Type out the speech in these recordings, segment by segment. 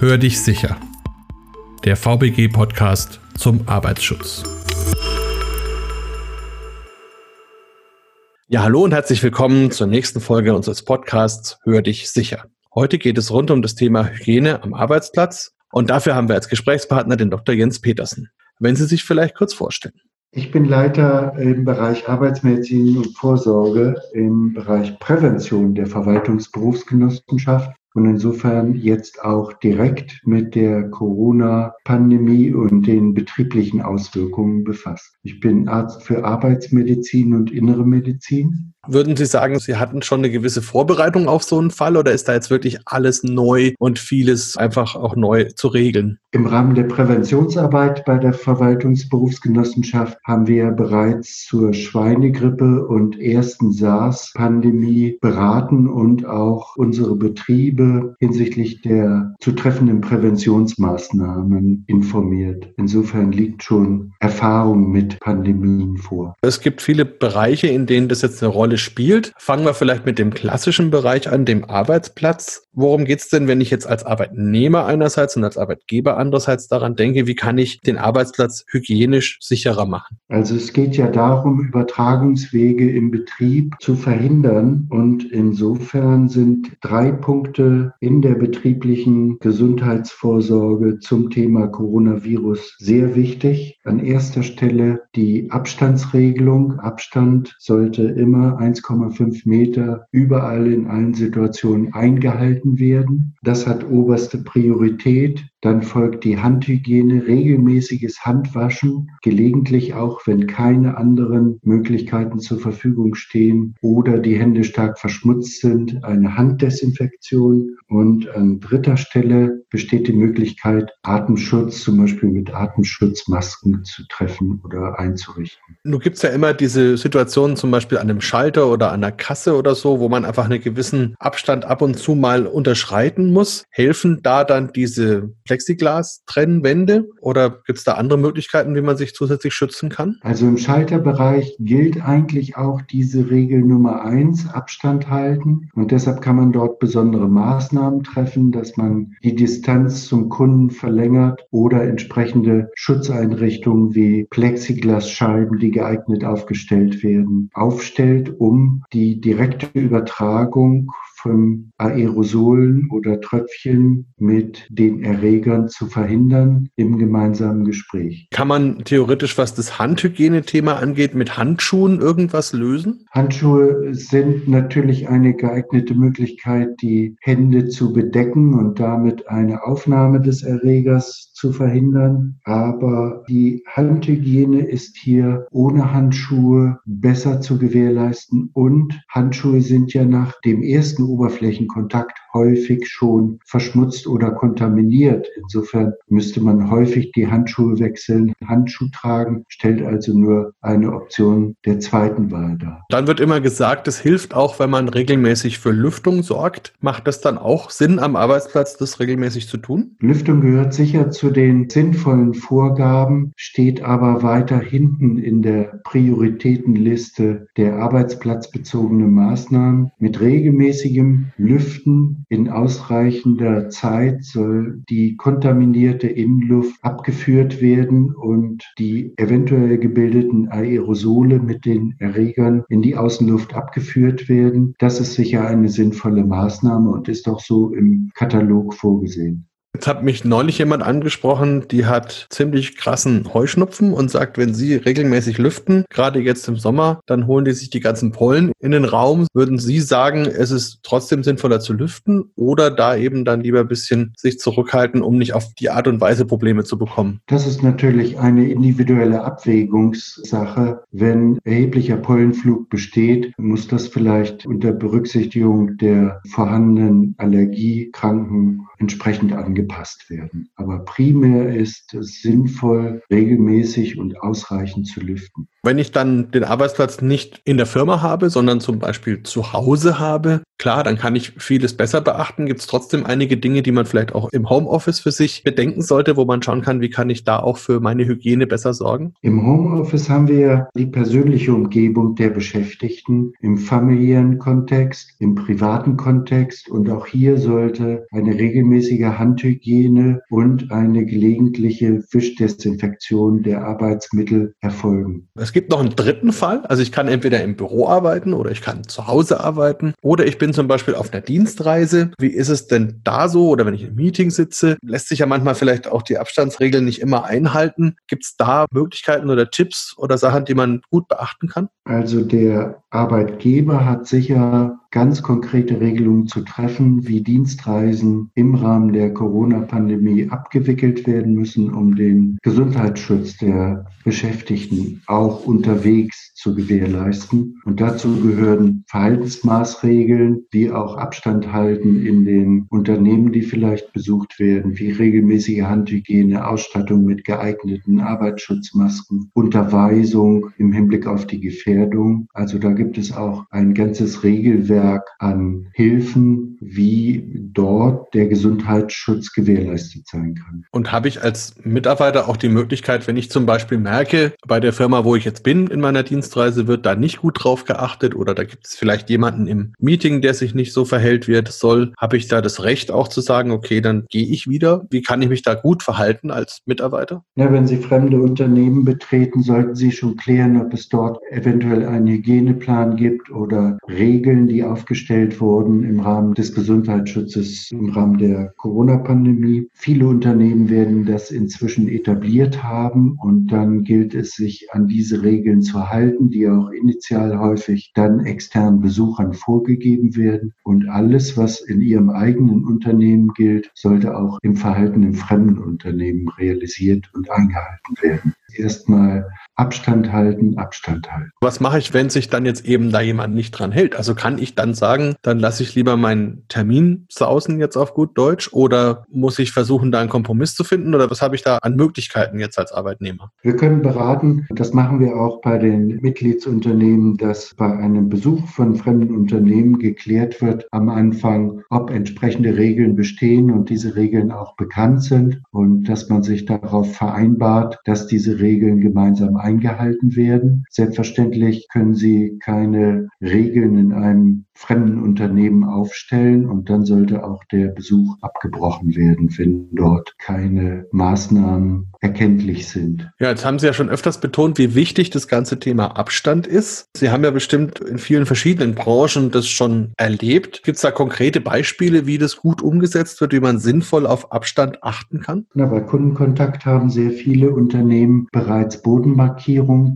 Hör dich sicher. Der VBG-Podcast zum Arbeitsschutz. Ja, hallo und herzlich willkommen zur nächsten Folge unseres Podcasts Hör dich sicher. Heute geht es rund um das Thema Hygiene am Arbeitsplatz und dafür haben wir als Gesprächspartner den Dr. Jens Petersen. Wenn Sie sich vielleicht kurz vorstellen. Ich bin Leiter im Bereich Arbeitsmedizin und Vorsorge im Bereich Prävention der Verwaltungsberufsgenossenschaft und insofern jetzt auch direkt mit der Corona-Pandemie und den betrieblichen Auswirkungen befasst. Ich bin Arzt für Arbeitsmedizin und Innere Medizin würden Sie sagen, Sie hatten schon eine gewisse Vorbereitung auf so einen Fall oder ist da jetzt wirklich alles neu und vieles einfach auch neu zu regeln? Im Rahmen der Präventionsarbeit bei der Verwaltungsberufsgenossenschaft haben wir bereits zur Schweinegrippe und ersten SARS-Pandemie beraten und auch unsere Betriebe hinsichtlich der zu treffenden Präventionsmaßnahmen informiert. Insofern liegt schon Erfahrung mit Pandemien vor. Es gibt viele Bereiche, in denen das jetzt eine Rolle Rolle spielt. Fangen wir vielleicht mit dem klassischen Bereich an, dem Arbeitsplatz. Worum geht es denn, wenn ich jetzt als Arbeitnehmer einerseits und als Arbeitgeber andererseits daran denke, wie kann ich den Arbeitsplatz hygienisch sicherer machen? Also es geht ja darum, Übertragungswege im Betrieb zu verhindern. Und insofern sind drei Punkte in der betrieblichen Gesundheitsvorsorge zum Thema Coronavirus sehr wichtig. An erster Stelle die Abstandsregelung. Abstand sollte immer 1,5 Meter überall in allen Situationen eingehalten werden. Das hat oberste Priorität. Dann folgt die Handhygiene, regelmäßiges Handwaschen, gelegentlich auch, wenn keine anderen Möglichkeiten zur Verfügung stehen oder die Hände stark verschmutzt sind, eine Handdesinfektion. Und an dritter Stelle besteht die Möglichkeit, Atemschutz zum Beispiel mit Atemschutzmasken zu treffen oder einzurichten. Nun gibt es ja immer diese Situationen zum Beispiel an einem Schalter oder an der Kasse oder so, wo man einfach einen gewissen Abstand ab und zu mal unterschreiten muss. Helfen da dann diese Plexiglas-Trennwände oder gibt es da andere Möglichkeiten, wie man sich zusätzlich schützen kann? Also im Schalterbereich gilt eigentlich auch diese Regel Nummer eins, Abstand halten. Und deshalb kann man dort besondere Maßnahmen treffen, dass man die Distanz zum Kunden verlängert oder entsprechende Schutzeinrichtungen wie Plexiglasscheiben, die geeignet aufgestellt werden, aufstellt, um die direkte Übertragung von Aerosolen oder Tröpfchen mit den Erregern zu verhindern im gemeinsamen Gespräch. Kann man theoretisch, was das Handhygiene-Thema angeht, mit Handschuhen irgendwas lösen? Handschuhe sind natürlich eine geeignete Möglichkeit, die Hände zu bedecken und damit eine Aufnahme des Erregers zu verhindern. Aber die Handhygiene ist hier ohne Handschuhe besser zu gewährleisten und Handschuhe sind ja nach dem ersten Oberflächenkontakt häufig schon verschmutzt oder kontaminiert. Insofern müsste man häufig die Handschuhe wechseln. Handschuh tragen stellt also nur eine Option der zweiten Wahl dar. Dann wird immer gesagt, es hilft auch, wenn man regelmäßig für Lüftung sorgt. Macht das dann auch Sinn, am Arbeitsplatz das regelmäßig zu tun? Lüftung gehört sicher zu den sinnvollen Vorgaben, steht aber weiter hinten in der Prioritätenliste der arbeitsplatzbezogenen Maßnahmen. Mit regelmäßigem Lüften in ausreichender Zeit soll die kontaminierte Innenluft abgeführt werden und die eventuell gebildeten Aerosole mit den Erregern in die Außenluft abgeführt werden. Das ist sicher eine sinnvolle Maßnahme und ist auch so im Katalog vorgesehen. Jetzt hat mich neulich jemand angesprochen, die hat ziemlich krassen Heuschnupfen und sagt, wenn sie regelmäßig lüften, gerade jetzt im Sommer, dann holen die sich die ganzen Pollen in den Raum. Würden Sie sagen, es ist trotzdem sinnvoller zu lüften oder da eben dann lieber ein bisschen sich zurückhalten, um nicht auf die Art und Weise Probleme zu bekommen? Das ist natürlich eine individuelle Abwägungssache. Wenn erheblicher Pollenflug besteht, muss das vielleicht unter Berücksichtigung der vorhandenen Allergiekranken entsprechend angepasst werden. Aber primär ist es sinnvoll, regelmäßig und ausreichend zu lüften. Wenn ich dann den Arbeitsplatz nicht in der Firma habe, sondern zum Beispiel zu Hause habe, klar, dann kann ich vieles besser beachten. Gibt es trotzdem einige Dinge, die man vielleicht auch im Homeoffice für sich bedenken sollte, wo man schauen kann, wie kann ich da auch für meine Hygiene besser sorgen? Im Homeoffice haben wir die persönliche Umgebung der Beschäftigten im familiären Kontext, im privaten Kontext und auch hier sollte eine regelmäßige Handhygiene und eine gelegentliche Fischdesinfektion der Arbeitsmittel erfolgen. Es gibt noch einen dritten Fall. Also ich kann entweder im Büro arbeiten oder ich kann zu Hause arbeiten oder ich bin zum Beispiel auf einer Dienstreise. Wie ist es denn da so? Oder wenn ich im Meeting sitze, lässt sich ja manchmal vielleicht auch die Abstandsregeln nicht immer einhalten. Gibt es da Möglichkeiten oder Tipps oder Sachen, die man gut beachten kann? Also der Arbeitgeber hat sicher ganz konkrete Regelungen zu treffen, wie Dienstreisen im Rahmen der Corona-Pandemie abgewickelt werden müssen, um den Gesundheitsschutz der Beschäftigten auch unterwegs zu gewährleisten. Und dazu gehören Verhaltensmaßregeln, wie auch Abstand halten in den Unternehmen, die vielleicht besucht werden, wie regelmäßige Handhygiene, Ausstattung mit geeigneten Arbeitsschutzmasken, Unterweisung im Hinblick auf die Gefährdung. Also da gibt es auch ein ganzes Regelwerk an Hilfen, wie dort der Gesundheitsschutz gewährleistet sein kann. Und habe ich als Mitarbeiter auch die Möglichkeit, wenn ich zum Beispiel merke, bei der Firma, wo ich jetzt bin in meiner Dienstreise, wird da nicht gut drauf geachtet oder da gibt es vielleicht jemanden im Meeting, der sich nicht so verhält, wie er das soll, habe ich da das Recht auch zu sagen, okay, dann gehe ich wieder. Wie kann ich mich da gut verhalten als Mitarbeiter? Ja, wenn Sie fremde Unternehmen betreten, sollten Sie schon klären, ob es dort eventuell einen Hygieneplan gibt oder Regeln, die aufgestellt wurden im Rahmen des Gesundheitsschutzes im Rahmen der Corona-Pandemie. Viele Unternehmen werden das inzwischen etabliert haben und dann gilt es, sich an diese Regeln zu halten, die auch initial häufig dann externen Besuchern vorgegeben werden. Und alles, was in ihrem eigenen Unternehmen gilt, sollte auch im Verhalten im fremden Unternehmen realisiert und eingehalten werden. Erstmal Abstand halten, Abstand halten. Was mache ich, wenn sich dann jetzt eben da jemand nicht dran hält? Also kann ich dann sagen, dann lasse ich lieber meinen Termin sausen jetzt auf gut Deutsch oder muss ich versuchen, da einen Kompromiss zu finden oder was habe ich da an Möglichkeiten jetzt als Arbeitnehmer? Wir können beraten, das machen wir auch bei den Mitgliedsunternehmen, dass bei einem Besuch von fremden Unternehmen geklärt wird am Anfang, ob entsprechende Regeln bestehen und diese Regeln auch bekannt sind und dass man sich darauf vereinbart, dass diese Regeln gemeinsam eingehalten werden. Selbstverständlich können Sie keine Regeln in einem fremden Unternehmen aufstellen und dann sollte auch der Besuch abgebrochen werden, wenn dort keine Maßnahmen erkenntlich sind. Ja, jetzt haben Sie ja schon öfters betont, wie wichtig das ganze Thema Abstand ist. Sie haben ja bestimmt in vielen verschiedenen Branchen das schon erlebt. Gibt es da konkrete Beispiele, wie das gut umgesetzt wird, wie man sinnvoll auf Abstand achten kann? Na, bei Kundenkontakt haben sehr viele Unternehmen bereits Bodenmarkierungen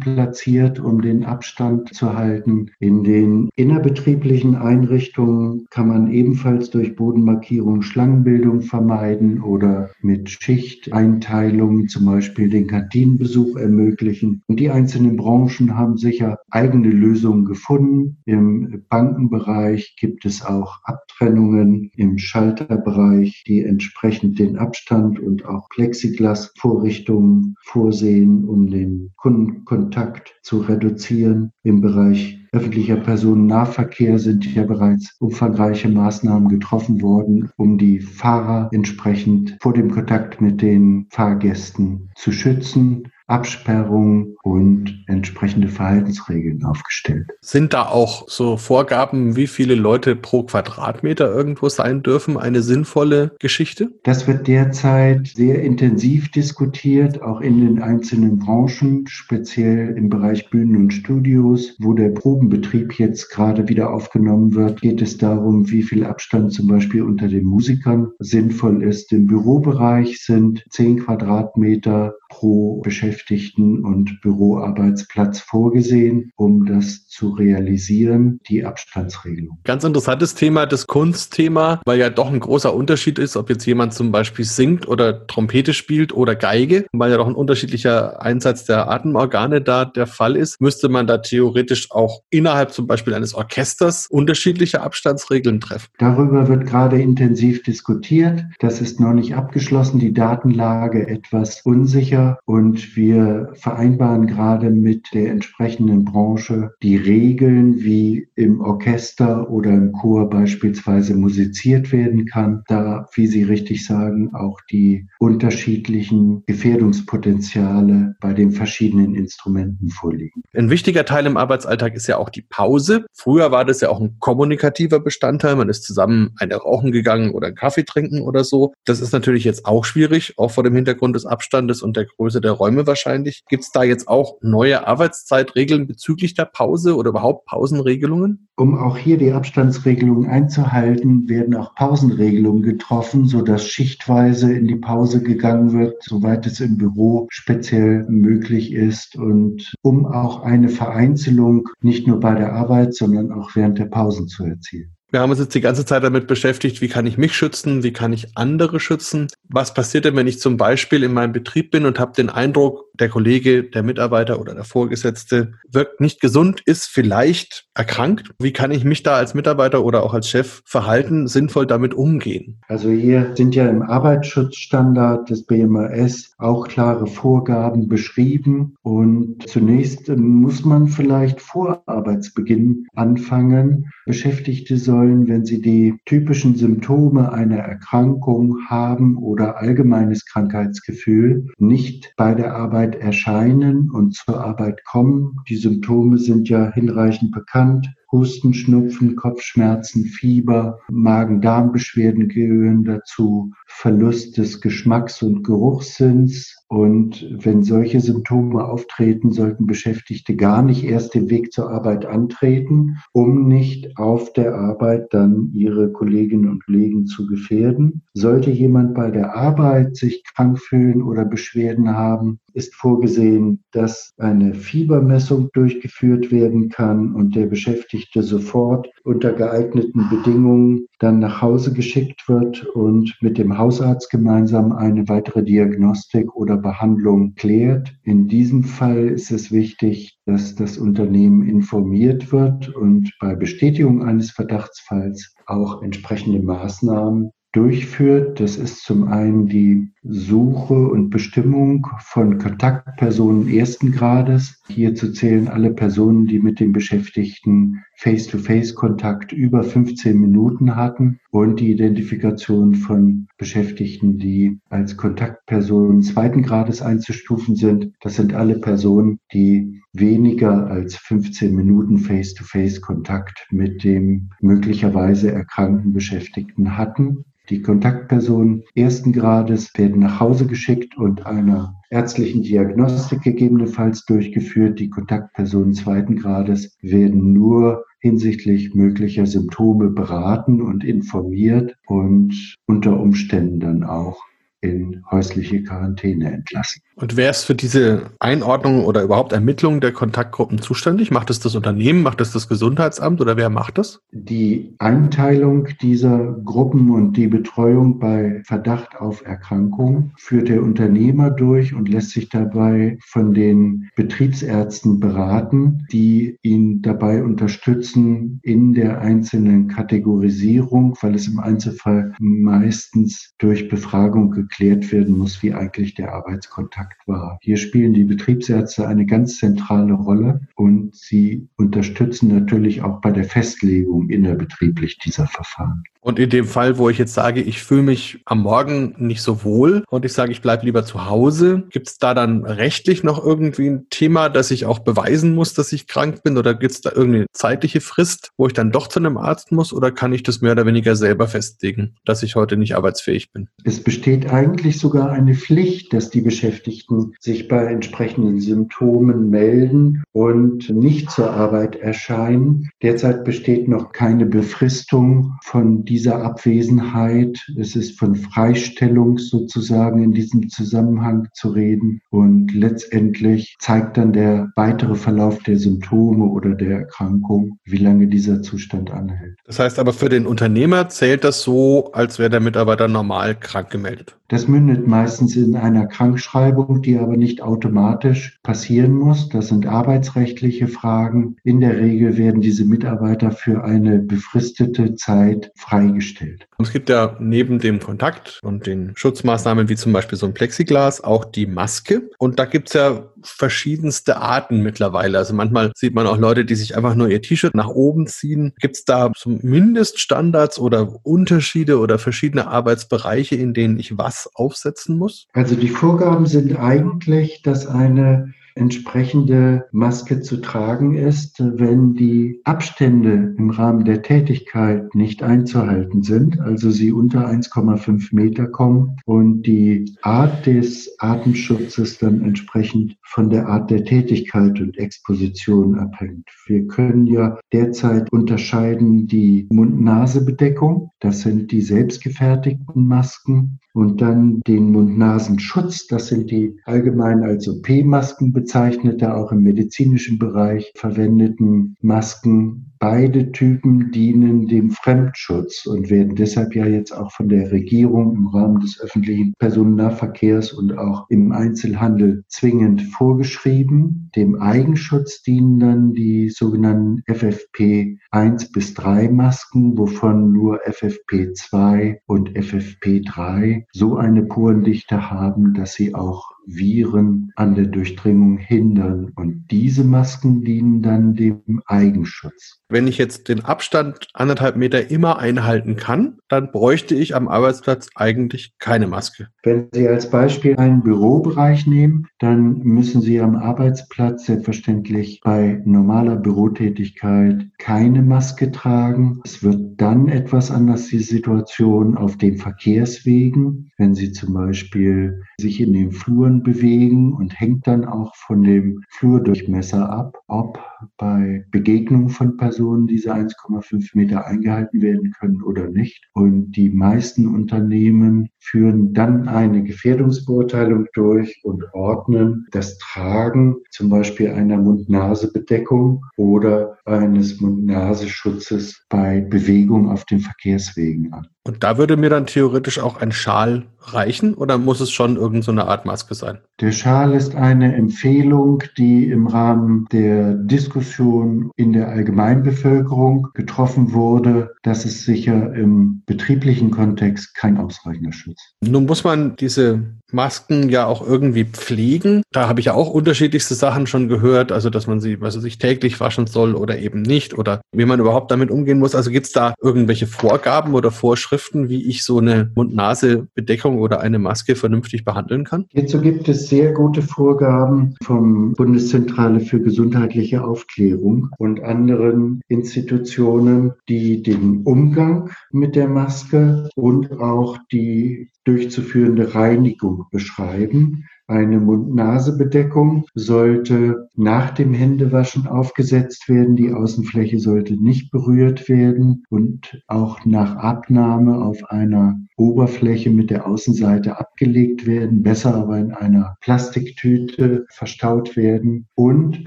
platziert, um den Abstand zu halten. In den innerbetrieblichen Einrichtungen kann man ebenfalls durch Bodenmarkierung Schlangenbildung vermeiden oder mit Schichteinteilungen zum Beispiel den Kantinenbesuch ermöglichen. Und die einzelnen Branchen haben sicher eigene Lösungen gefunden. Im Bankenbereich gibt es auch Abtrennungen im Schalterbereich, die entsprechend den Abstand und auch Plexiglasvorrichtungen vorsehen, um den Kundenkontakt zu reduzieren. Im Bereich öffentlicher Personennahverkehr sind ja bereits umfangreiche Maßnahmen getroffen worden, um die Fahrer entsprechend vor dem Kontakt mit den Fahrgästen zu schützen. Absperrung und entsprechende Verhaltensregeln aufgestellt. Sind da auch so Vorgaben, wie viele Leute pro Quadratmeter irgendwo sein dürfen, eine sinnvolle Geschichte? Das wird derzeit sehr intensiv diskutiert, auch in den einzelnen Branchen, speziell im Bereich Bühnen und Studios, wo der Probenbetrieb jetzt gerade wieder aufgenommen wird, geht es darum, wie viel Abstand zum Beispiel unter den Musikern sinnvoll ist. Im Bürobereich sind 10 Quadratmeter pro Beschäftigten und Büroarbeitsplatz vorgesehen, um das zu realisieren, die Abstandsregelung. Ganz interessantes Thema, das Kunstthema, weil ja doch ein großer Unterschied ist, ob jetzt jemand zum Beispiel singt oder Trompete spielt oder Geige, weil ja doch ein unterschiedlicher Einsatz der Atemorgane da der Fall ist, müsste man da theoretisch auch innerhalb zum Beispiel eines Orchesters unterschiedliche Abstandsregeln treffen. Darüber wird gerade intensiv diskutiert. Das ist noch nicht abgeschlossen, die Datenlage etwas unsicher und wir wir vereinbaren gerade mit der entsprechenden Branche die Regeln, wie im Orchester oder im Chor beispielsweise musiziert werden kann, da, wie Sie richtig sagen, auch die unterschiedlichen Gefährdungspotenziale bei den verschiedenen Instrumenten vorliegen. Ein wichtiger Teil im Arbeitsalltag ist ja auch die Pause. Früher war das ja auch ein kommunikativer Bestandteil. Man ist zusammen eine rauchen gegangen oder einen Kaffee trinken oder so. Das ist natürlich jetzt auch schwierig, auch vor dem Hintergrund des Abstandes und der Größe der Räume wahrscheinlich. Gibt es da jetzt auch neue Arbeitszeitregeln bezüglich der Pause oder überhaupt Pausenregelungen? Um auch hier die Abstandsregelungen einzuhalten, werden auch Pausenregelungen getroffen, sodass schichtweise in die Pause gegangen wird, soweit es im Büro speziell möglich ist und um auch eine Vereinzelung nicht nur bei der Arbeit, sondern auch während der Pausen zu erzielen. Wir haben uns jetzt die ganze Zeit damit beschäftigt, wie kann ich mich schützen, wie kann ich andere schützen. Was passiert denn, wenn ich zum Beispiel in meinem Betrieb bin und habe den Eindruck, der Kollege, der Mitarbeiter oder der Vorgesetzte wirkt nicht gesund, ist vielleicht erkrankt? Wie kann ich mich da als Mitarbeiter oder auch als Chef verhalten, sinnvoll damit umgehen? Also hier sind ja im Arbeitsschutzstandard des BMAS auch klare Vorgaben beschrieben und zunächst muss man vielleicht vor Arbeitsbeginn anfangen. Beschäftigte sollen sollen, wenn sie die typischen Symptome einer Erkrankung haben oder allgemeines Krankheitsgefühl, nicht bei der Arbeit erscheinen und zur Arbeit kommen. Die Symptome sind ja hinreichend bekannt. Husten, Schnupfen, Kopfschmerzen, Fieber, Magen-Darm-Beschwerden gehören dazu, Verlust des Geschmacks- und Geruchssinns. Und wenn solche Symptome auftreten, sollten Beschäftigte gar nicht erst den Weg zur Arbeit antreten, um nicht auf der Arbeit dann ihre Kolleginnen und Kollegen zu gefährden. Sollte jemand bei der Arbeit sich krank fühlen oder Beschwerden haben, ist vorgesehen, dass eine Fiebermessung durchgeführt werden kann und der Beschäftigte sofort unter geeigneten Bedingungen dann nach Hause geschickt wird und mit dem Hausarzt gemeinsam eine weitere Diagnostik oder Behandlung klärt. In diesem Fall ist es wichtig, dass das Unternehmen informiert wird und bei Bestätigung eines Verdachtsfalls auch entsprechende Maßnahmen durchführt. Das ist zum einen die Suche und Bestimmung von Kontaktpersonen ersten Grades. Hierzu zählen alle Personen, die mit den Beschäftigten Face-to-Face-Kontakt über 15 Minuten hatten und die Identifikation von Beschäftigten, die als Kontaktpersonen zweiten Grades einzustufen sind. Das sind alle Personen, die weniger als 15 Minuten Face-to-Face-Kontakt mit dem möglicherweise erkrankten Beschäftigten hatten. Die Kontaktpersonen ersten Grades werden nach Hause geschickt und einer ärztlichen Diagnostik gegebenenfalls durchgeführt. Die Kontaktpersonen zweiten Grades werden nur hinsichtlich möglicher Symptome beraten und informiert und unter Umständen dann auch in häusliche Quarantäne entlassen. Und wer ist für diese Einordnung oder überhaupt Ermittlung der Kontaktgruppen zuständig? Macht es das Unternehmen, macht es das Gesundheitsamt oder wer macht das? Die Einteilung dieser Gruppen und die Betreuung bei Verdacht auf Erkrankung führt der Unternehmer durch und lässt sich dabei von den Betriebsärzten beraten, die ihn dabei unterstützen in der einzelnen Kategorisierung, weil es im Einzelfall meistens durch Befragung geklärt werden muss, wie eigentlich der Arbeitskontakt war. Hier spielen die Betriebsärzte eine ganz zentrale Rolle und sie unterstützen natürlich auch bei der Festlegung innerbetrieblich dieser Verfahren. Und in dem Fall, wo ich jetzt sage, ich fühle mich am Morgen nicht so wohl und ich sage, ich bleibe lieber zu Hause, gibt es da dann rechtlich noch irgendwie ein Thema, dass ich auch beweisen muss, dass ich krank bin? Oder gibt es da irgendeine zeitliche Frist, wo ich dann doch zu einem Arzt muss? Oder kann ich das mehr oder weniger selber festlegen, dass ich heute nicht arbeitsfähig bin? Es besteht eigentlich sogar eine Pflicht, dass die Beschäftigten sich bei entsprechenden Symptomen melden und nicht zur Arbeit erscheinen. Derzeit besteht noch keine Befristung von dieser Abwesenheit. Es ist von Freistellung sozusagen in diesem Zusammenhang zu reden. Und letztendlich zeigt dann der weitere Verlauf der Symptome oder der Erkrankung, wie lange dieser Zustand anhält. Das heißt aber für den Unternehmer zählt das so, als wäre der Mitarbeiter normal krank gemeldet. Das mündet meistens in einer Krankschreibung, die aber nicht automatisch passieren muss. Das sind arbeitsrechtliche Fragen. In der Regel werden diese Mitarbeiter für eine befristete Zeit freigestellt. Es gibt ja neben dem Kontakt und den Schutzmaßnahmen wie zum Beispiel so ein Plexiglas auch die Maske. Und da gibt es ja verschiedenste Arten mittlerweile. Also manchmal sieht man auch Leute, die sich einfach nur ihr T-Shirt nach oben ziehen. Gibt es da Mindeststandards oder Unterschiede oder verschiedene Arbeitsbereiche, in denen ich was aufsetzen muss? Also die Vorgaben sind eigentlich, dass eine entsprechende Maske zu tragen ist, wenn die Abstände im Rahmen der Tätigkeit nicht einzuhalten sind, also sie unter 1,5 Meter kommen und die Art des Atemschutzes dann entsprechend von der Art der Tätigkeit und Exposition abhängt. Wir können ja derzeit unterscheiden die Mund-Nase-Bedeckung, das sind die selbstgefertigten Masken, und dann den Mund-Nasen-Schutz, das sind die allgemein als OP-Masken bezeichnete, auch im medizinischen Bereich verwendeten Masken. Beide Typen dienen dem Fremdschutz und werden deshalb ja jetzt auch von der Regierung im Rahmen des öffentlichen Personennahverkehrs und auch im Einzelhandel zwingend vorgeschrieben. Dem Eigenschutz dienen dann die sogenannten FFP 1 bis 3 Masken, wovon nur FFP 2 und FFP 3 so eine Porendichte haben, dass sie auch Viren an der Durchdringung hindern. Und diese Masken dienen dann dem Eigenschutz. Wenn ich jetzt den Abstand anderthalb Meter immer einhalten kann, dann bräuchte ich am Arbeitsplatz eigentlich keine Maske. Wenn Sie als Beispiel einen Bürobereich nehmen, dann müssen Sie am Arbeitsplatz selbstverständlich bei normaler Bürotätigkeit keine Maske tragen. Es wird dann etwas anders die Situation auf den Verkehrswegen, wenn Sie zum Beispiel sich in den Fluren bewegen und hängt dann auch von dem Flurdurchmesser ab, ob bei Begegnung von Personen diese 1,5 Meter eingehalten werden können oder nicht. Und die meisten Unternehmen führen dann eine Gefährdungsbeurteilung durch und ordnen das Tragen zum Beispiel einer Mund-Nase-Bedeckung oder eines Mund-Nase-Schutzes bei Bewegung auf den Verkehrswegen an. Und da würde mir dann theoretisch auch ein Schal reichen oder muss es schon irgendeine so Art Maske sein? Der Schal ist eine Empfehlung, die im Rahmen der Diskussion in der Allgemeinbevölkerung getroffen wurde. Das ist sicher im betrieblichen Kontext kein ausreichender Schutz. Nun muss man diese Masken ja auch irgendwie pflegen. Da habe ich ja auch unterschiedlichste Sachen schon gehört, also dass man sie, also sich täglich waschen soll oder eben nicht oder wie man überhaupt damit umgehen muss. Also gibt es da irgendwelche Vorgaben oder Vorschriften, wie ich so eine Mund-Nase-Bedeckung oder eine Maske vernünftig behandeln kann? Hierzu gibt es sehr gute Vorgaben vom Bundeszentrale für gesundheitliche Aufklärung und anderen Institutionen, die den Umgang mit der Maske und auch die durchzuführende Reinigung beschreiben. Eine Mund-Nase-Bedeckung sollte nach dem Händewaschen aufgesetzt werden. Die Außenfläche sollte nicht berührt werden und auch nach Abnahme auf einer Oberfläche mit der Außenseite abgelegt werden, besser aber in einer Plastiktüte verstaut werden und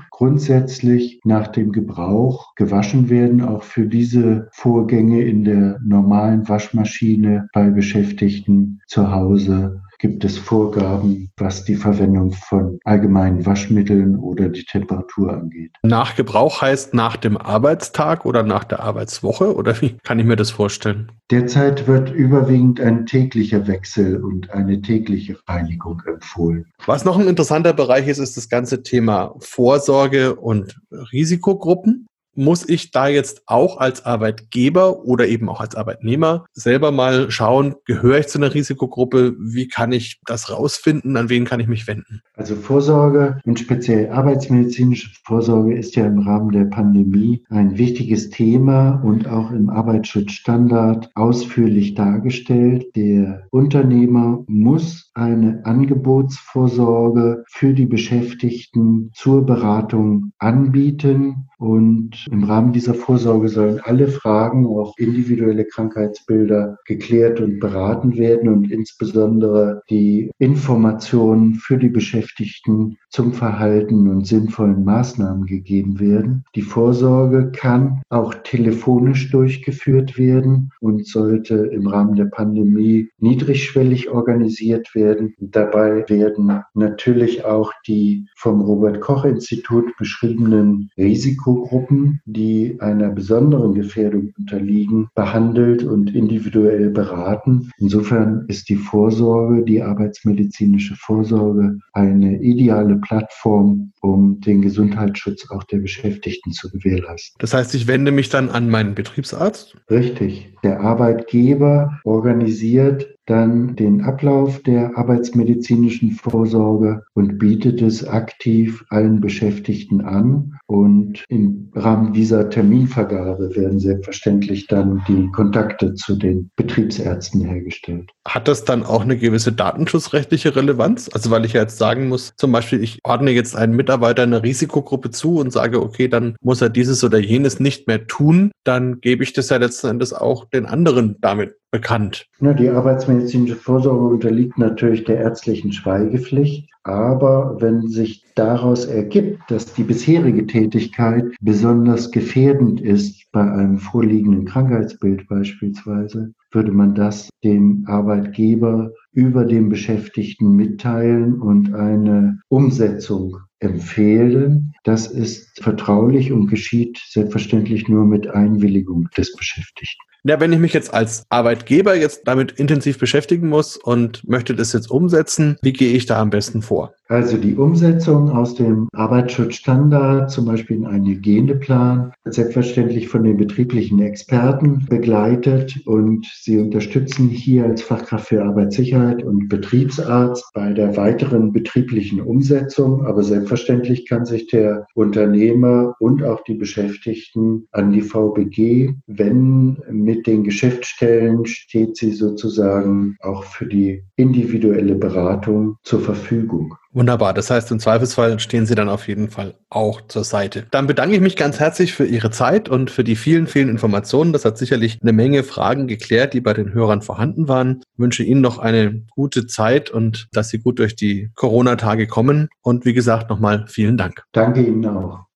grundsätzlich nach dem Gebrauch gewaschen werden, auch für diese Vorgänge in der normalen Waschmaschine bei Beschäftigten zu Hause gibt es Vorgaben, was die Verwendung von allgemeinen Waschmitteln oder die Temperatur angeht. Nach Gebrauch heißt nach dem Arbeitstag oder nach der Arbeitswoche oder wie kann ich mir das vorstellen? Derzeit wird überwiegend ein täglicher Wechsel und eine tägliche Reinigung empfohlen. Was noch ein interessanter Bereich ist, ist das ganze Thema Vorsorge und Risikogruppen muss ich da jetzt auch als Arbeitgeber oder eben auch als Arbeitnehmer selber mal schauen, gehöre ich zu einer Risikogruppe? Wie kann ich das rausfinden? An wen kann ich mich wenden? Also Vorsorge und speziell arbeitsmedizinische Vorsorge ist ja im Rahmen der Pandemie ein wichtiges Thema und auch im Arbeitsschutzstandard ausführlich dargestellt. Der Unternehmer muss eine Angebotsvorsorge für die Beschäftigten zur Beratung anbieten und im Rahmen dieser Vorsorge sollen alle Fragen, auch individuelle Krankheitsbilder, geklärt und beraten werden und insbesondere die Informationen für die Beschäftigten zum Verhalten und sinnvollen Maßnahmen gegeben werden. Die Vorsorge kann auch telefonisch durchgeführt werden und sollte im Rahmen der Pandemie niedrigschwellig organisiert werden. Dabei werden natürlich auch die vom Robert Koch Institut beschriebenen Risikogruppen, die einer besonderen Gefährdung unterliegen, behandelt und individuell beraten. Insofern ist die Vorsorge, die arbeitsmedizinische Vorsorge eine ideale Plattform, um den Gesundheitsschutz auch der Beschäftigten zu gewährleisten. Das heißt, ich wende mich dann an meinen Betriebsarzt? Richtig. Der Arbeitgeber organisiert dann den Ablauf der arbeitsmedizinischen Vorsorge und bietet es aktiv allen Beschäftigten an. Und im Rahmen dieser Terminvergabe werden selbstverständlich dann die Kontakte zu den Betriebsärzten hergestellt. Hat das dann auch eine gewisse datenschutzrechtliche Relevanz? Also weil ich ja jetzt sagen muss, zum Beispiel, ich ordne jetzt einen Mitarbeiter einer Risikogruppe zu und sage, okay, dann muss er dieses oder jenes nicht mehr tun, dann gebe ich das ja letzten Endes auch den anderen damit bekannt. Ja, die arbeitsmedizinische Vorsorge unterliegt natürlich der ärztlichen Schweigepflicht. Aber wenn sich daraus ergibt, dass die bisherige Tätigkeit besonders gefährdend ist, bei einem vorliegenden Krankheitsbild beispielsweise, würde man das dem Arbeitgeber über den Beschäftigten mitteilen und eine Umsetzung empfehlen. Das ist vertraulich und geschieht selbstverständlich nur mit Einwilligung des Beschäftigten. Ja, wenn ich mich jetzt als Arbeitgeber jetzt damit intensiv beschäftigen muss und möchte das jetzt umsetzen, wie gehe ich da am besten vor? Also die Umsetzung aus dem Arbeitsschutzstandard, zum Beispiel in einen Hygieneplan, wird selbstverständlich von den betrieblichen Experten begleitet und sie unterstützen hier als Fachkraft für Arbeitssicherheit und Betriebsarzt bei der weiteren betrieblichen Umsetzung. Aber selbstverständlich kann sich der Unternehmer und auch die Beschäftigten an die VBG wenden. Mit den Geschäftsstellen steht sie sozusagen auch für die individuelle Beratung zur Verfügung. Wunderbar. Das heißt, im Zweifelsfall stehen Sie dann auf jeden Fall auch zur Seite. Dann bedanke ich mich ganz herzlich für Ihre Zeit und für die vielen, vielen Informationen. Das hat sicherlich eine Menge Fragen geklärt, die bei den Hörern vorhanden waren. Ich wünsche Ihnen noch eine gute Zeit und dass Sie gut durch die Corona-Tage kommen. Und wie gesagt, nochmal vielen Dank. Danke Ihnen auch.